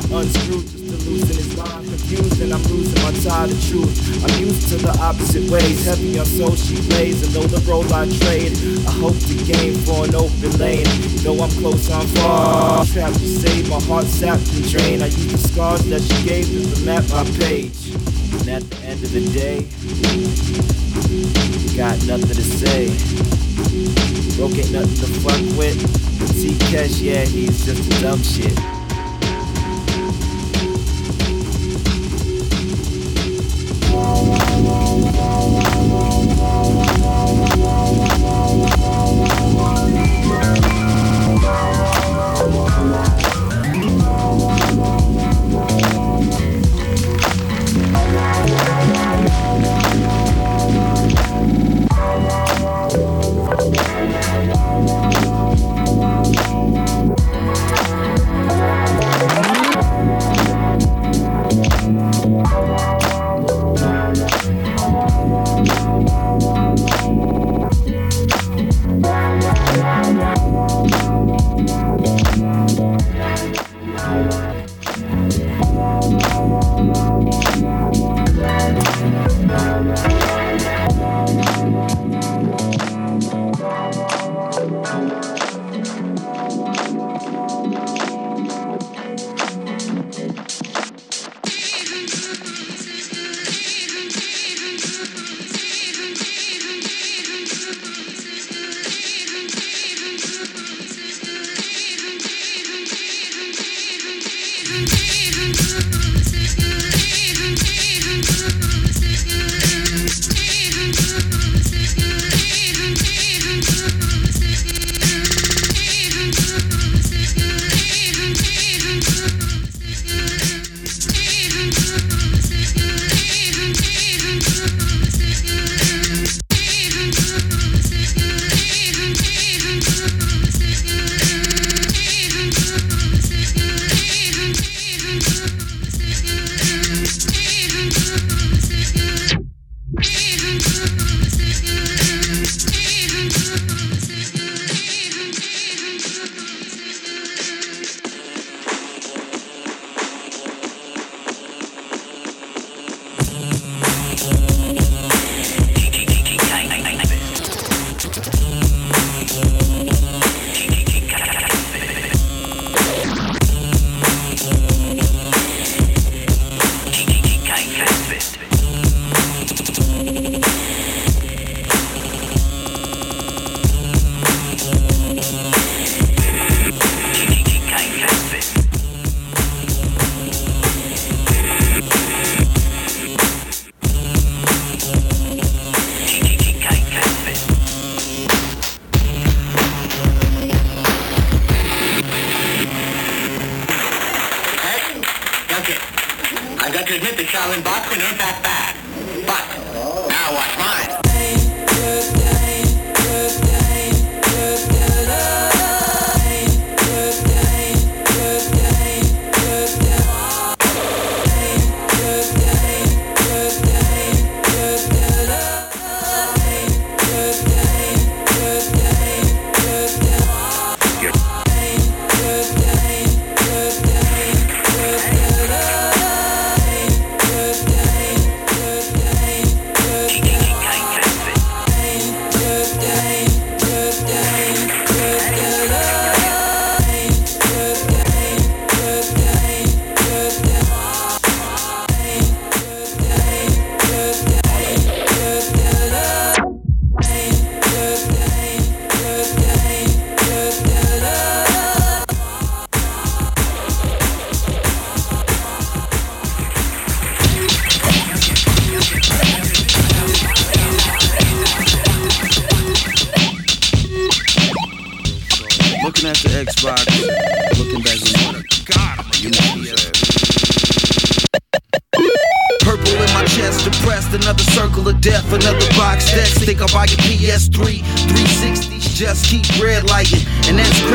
find unscrewed just loosen his mind. Confused and I'm losing my tie to truth. I'm used to the opposite ways. Heavy on soul she plays, and though the role I trade, I hope to gain for an open lane. Though I'm close, I'm far. Trapped to save my heart sapped and drained. I use the scars that she gave to the map my page. And at the end of the day, got nothing to say. Broke ain't nothing to fuck with. T Cash, yeah, he's just a dumb shit.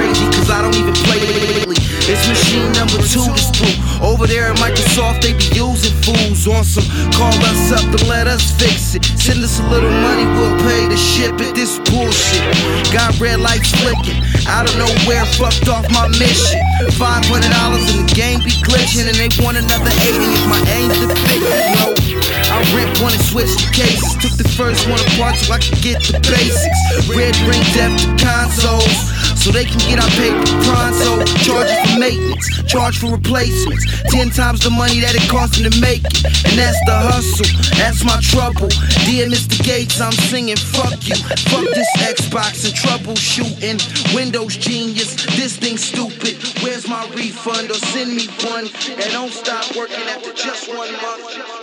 Crazy, cause I don't even play lately. It's machine number two that's through. Over there at Microsoft, they be using fools on some call us up and let us fix it. Send us a little money, we'll pay to ship it. This bullshit. Got red lights flicking. I don't of nowhere, fucked off my mission. $500 in the game be glitching, and they want another 80 if my aim's defective. No. I ripped one and switched the cases. Took the first one apart so I could get the basics. Red ring deaf to consoles. So they can get our paper pronto. Charge for maintenance, charge for replacements. Ten times the money that it cost them to make it. And that's the hustle, that's my trouble. Dear Mr. Gates, I'm singing fuck you. Fuck this Xbox and troubleshooting. Windows genius, this thing stupid. Where's my refund or send me one? And don't stop working after. Just one month.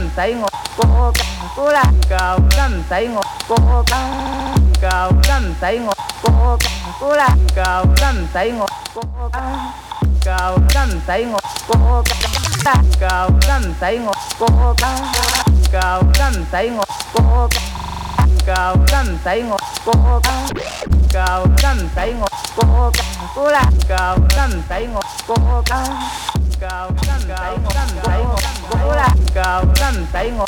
唔使我过更，唔够。真唔使我过更，唔够。真唔使我过更，唔够。真唔使我过更，唔够。真唔使我过更，唔够。真唔使我过更，唔够。真唔使我过更，唔够。真唔使我过更，唔够。真唔使我过更，唔够。cầu dân tẩy ngồi cô cầu dân tẩy ngồi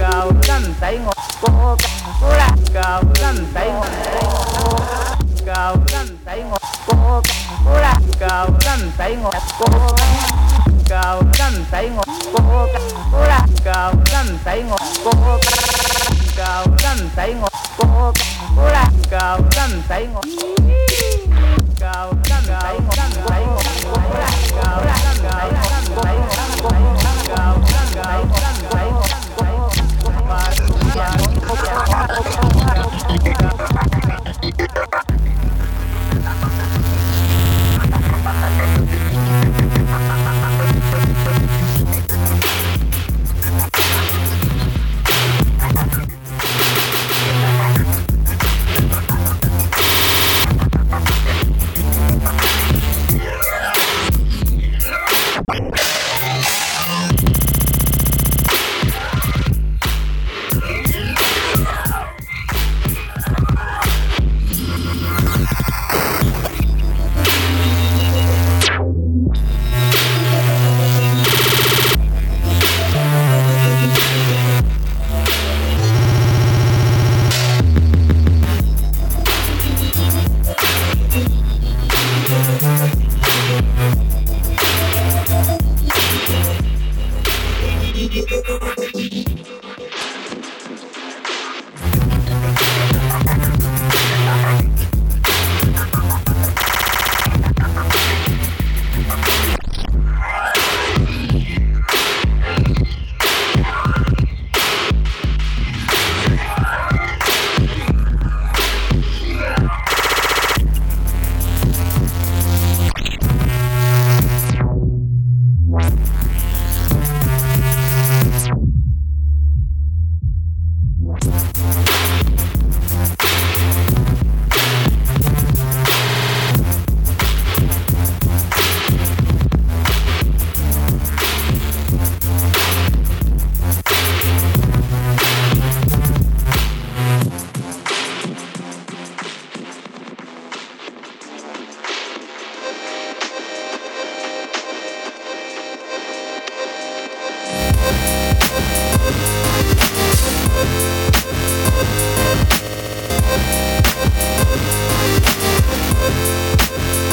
cao lăn tay ngọt cô là cao lăn tay ngọt cao lăn tay ngọt cô là cao lăn tay ngọt cô cao lăn tay ngọt cô là cao lăn tay ngọt cô cao lăn tay ngọt cô là cao lăn tay ngọt cao lăn tay ngọt cao lăn tay ngọt cao lăn tay ngọt cao lăn tay ngọt Yeah.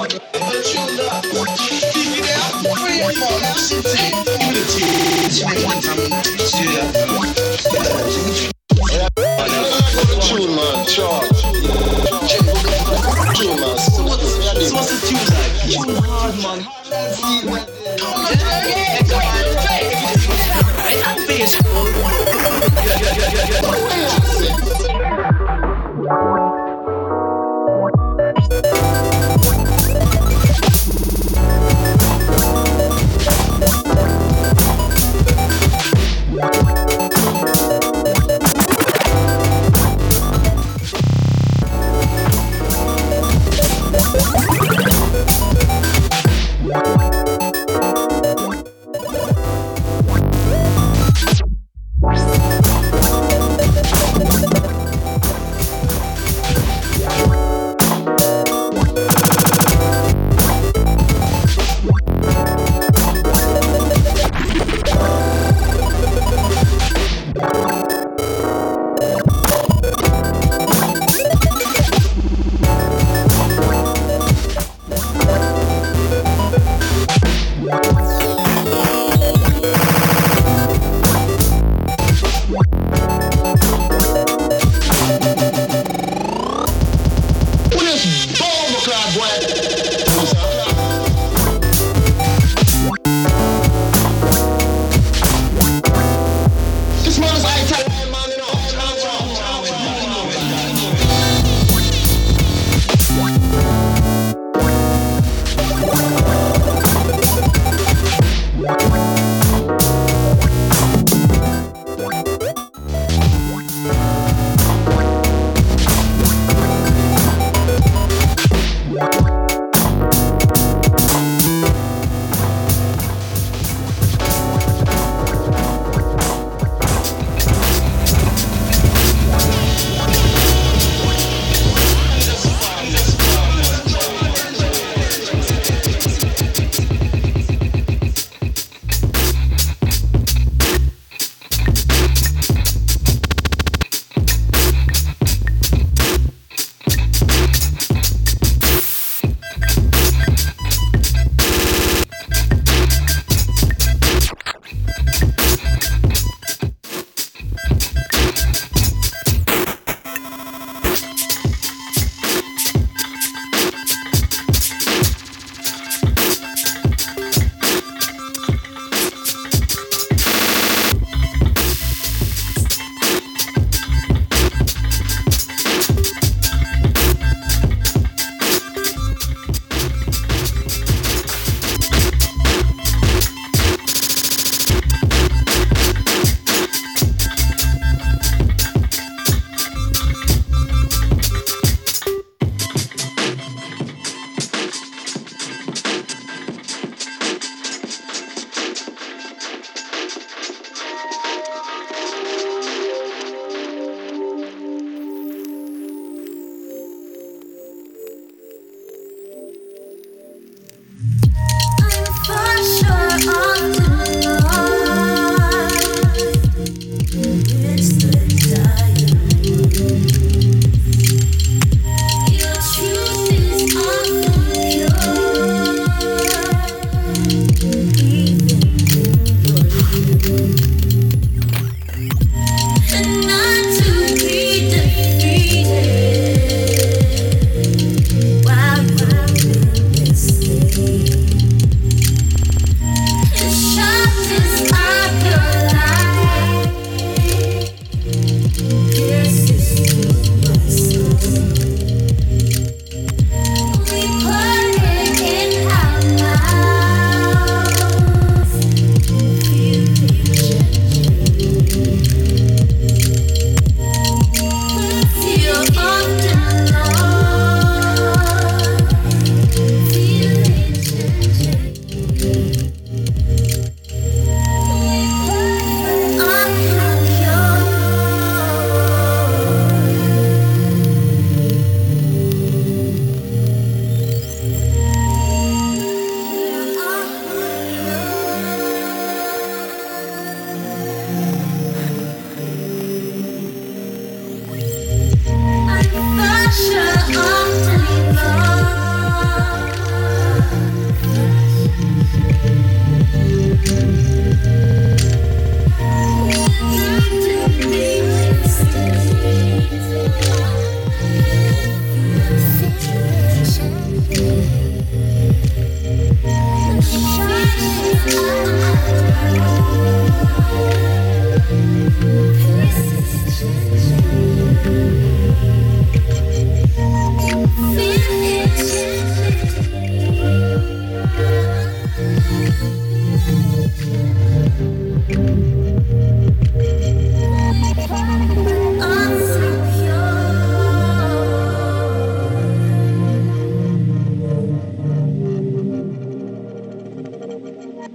But you love. Keep it down. Come on, now sit down.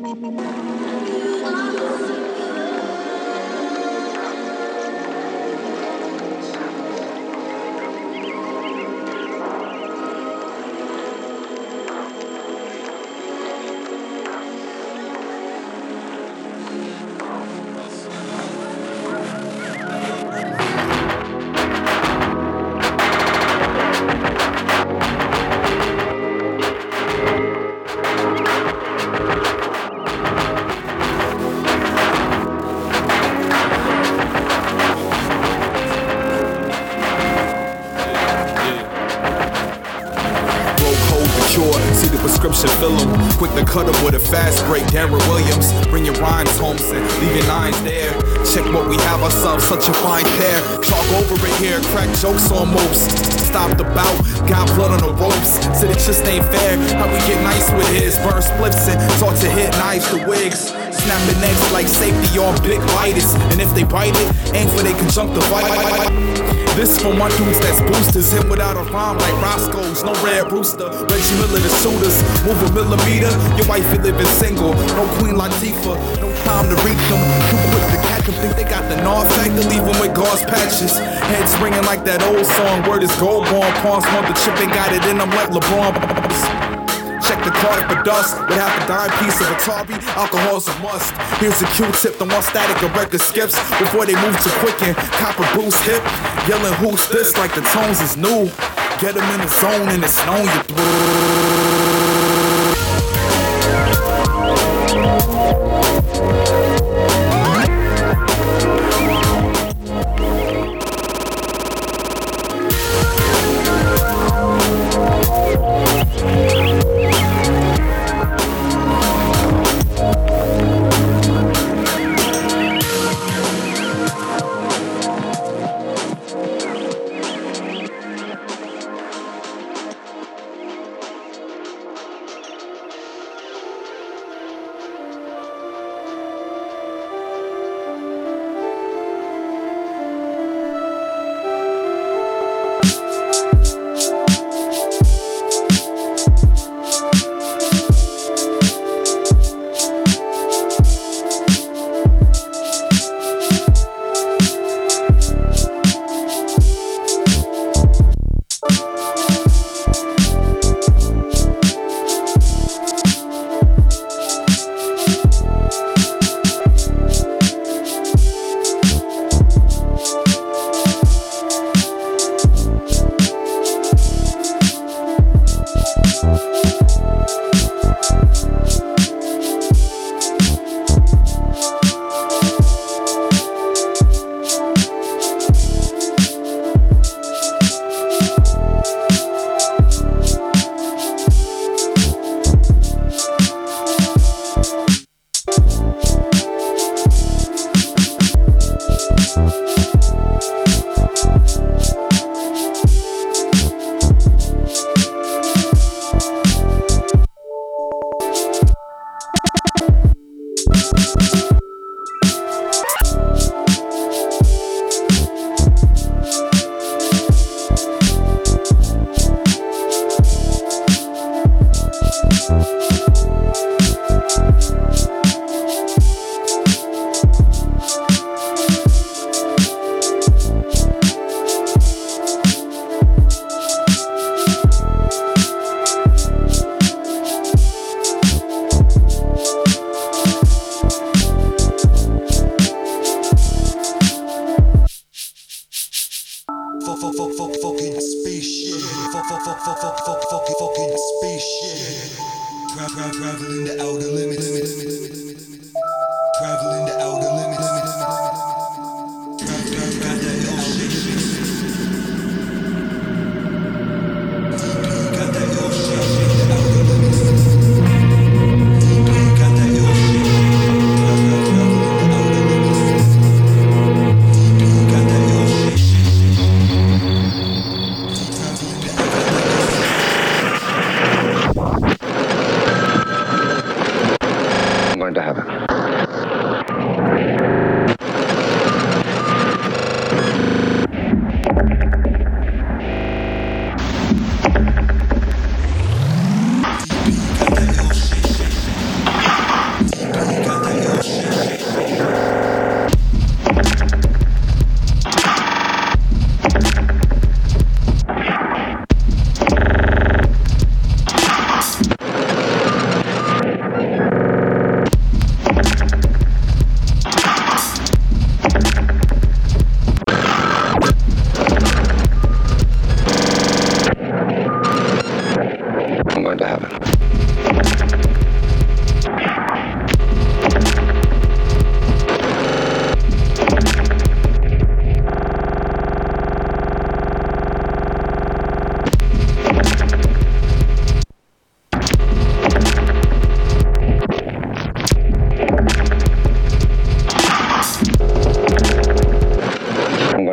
Cut him with a fast break. Darren Williams, bring your rhymes home, and leave your nines there. Check what we have ourselves, such a fine pair. Talk over it here, crack jokes on. Stop the bout, got blood on the ropes. Said it just ain't fair. How we get nice with his burn spliffs and start to hit knives to wigs. Snapping necks like safety on big lighters. And if they bite it, aim for their conjunctivitis. This for my dudes that's boosters. hit without a rhyme like Roscoe's. No red rooster. Reggie Miller the shooters. Move a millimeter. Your wife is living single. No Queen Latifah. No time to reach them. Too quick to catch them. Think they got the North factor. Leave them with gauze patches. Heads ringing like that old song. Word is gold born. Pawns want the chip. Ain't got it in them like LeBron. The card for dust. With half a dime piece of Atari, alcohol's a must. Here's a Q-tip, the one static a record skips before they move to quicken. Copper boost hip, yelling who's this like the tones is new. Get them in the zone and it's known you.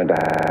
I'm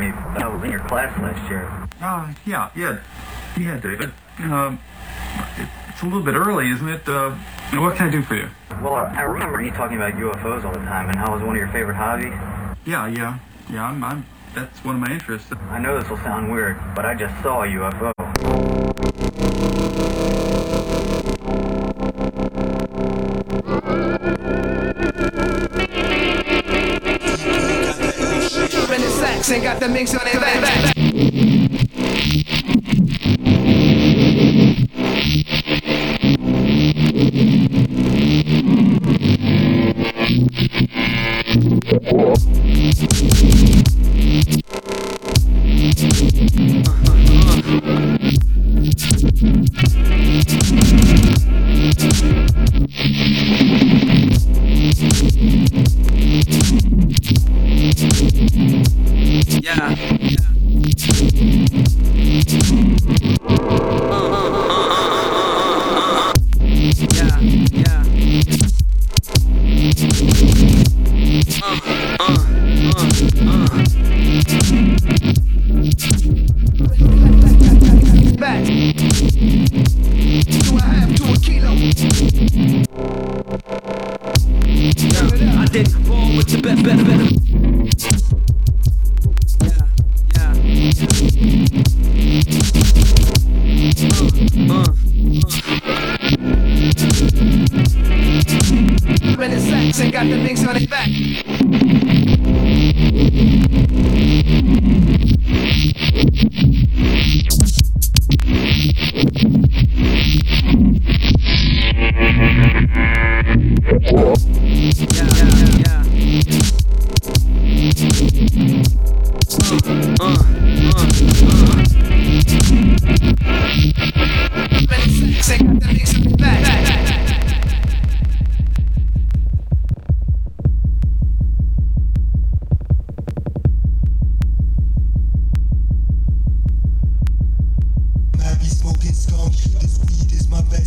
know if you remember me, but I was in your class last year. Uh, yeah, yeah, yeah, David. Um, it- it's a little bit early, isn't it? Uh, what can I do for you? Well, I I remember you talking about UFOs all the time and how it was one of your favorite hobbies. Yeah, yeah, yeah. I'm, I'm. That's one of my interests. I know this will sound weird, but I just saw a UFO. The minks on their back.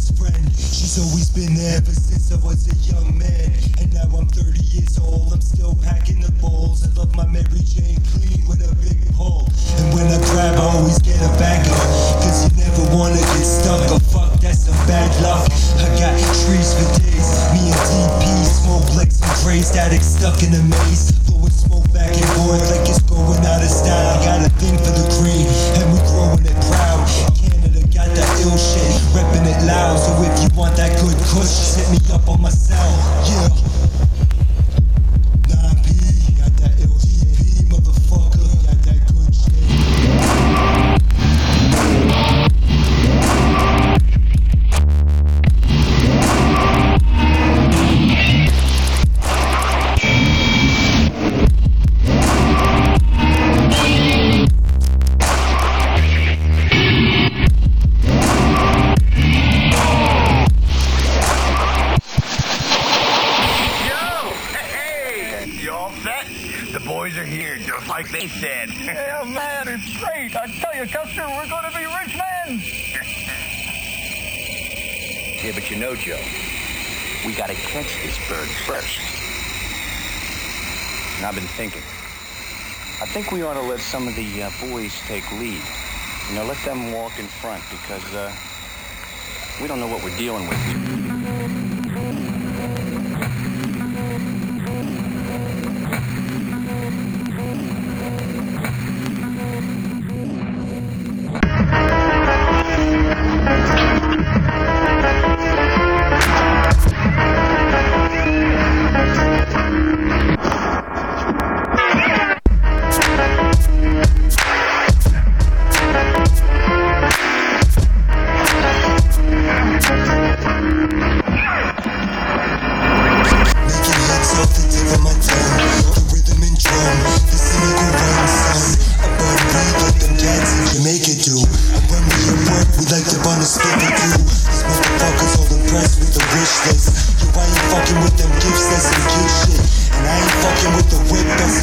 Best friend. She's always been there ever since I was a young man. And now I'm 30 years old. I'm still packing the bowls. I love my Mary Jane clean with a big pull. And when I grab, I always get a great. I tell you, Custer, we're going to be rich men. Yeah, but you know, Joe, we gotta catch this bird first. And I've been thinking. I think we ought to let some of the uh, boys take lead. You know, let them walk in front because uh, we don't know what we're dealing with.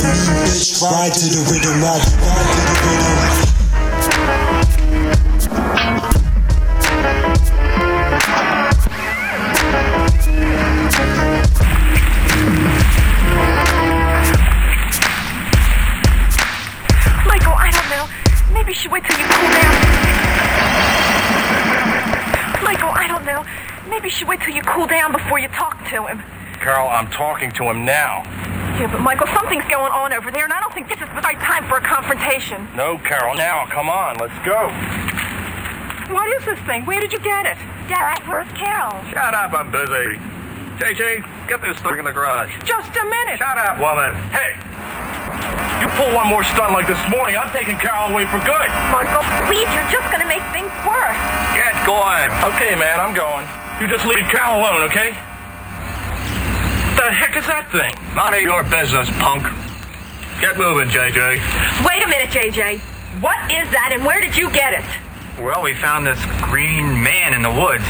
Bitch. Ride to the rhythm, ride, ride to the rhythm. Michael, I don't know. Maybe you should wait till you cool down. Michael, I don't know. Maybe you should wait till you cool down before you talk to him. Carol, I'm talking to him now. Yeah, but Michael, something's going on over there, and I don't think this is the right time for a confrontation. No, Carol, now, come on, let's go. What is this thing? Where did you get it? Dad, where's Carol? Shut up, I'm busy. JJ, get this thing in the garage. Just a minute. Shut up, woman. Hey, you pull one more stunt like this morning, I'm taking Carol away for good. Michael, please, you're just gonna make things worse. Get going. Okay, man, I'm going. You just leave Carol alone, okay? What the heck is that thing? None of your business, punk. Get moving, JJ. Wait a minute, JJ. What is that, and where did you get it? Well, we found this green man in the woods.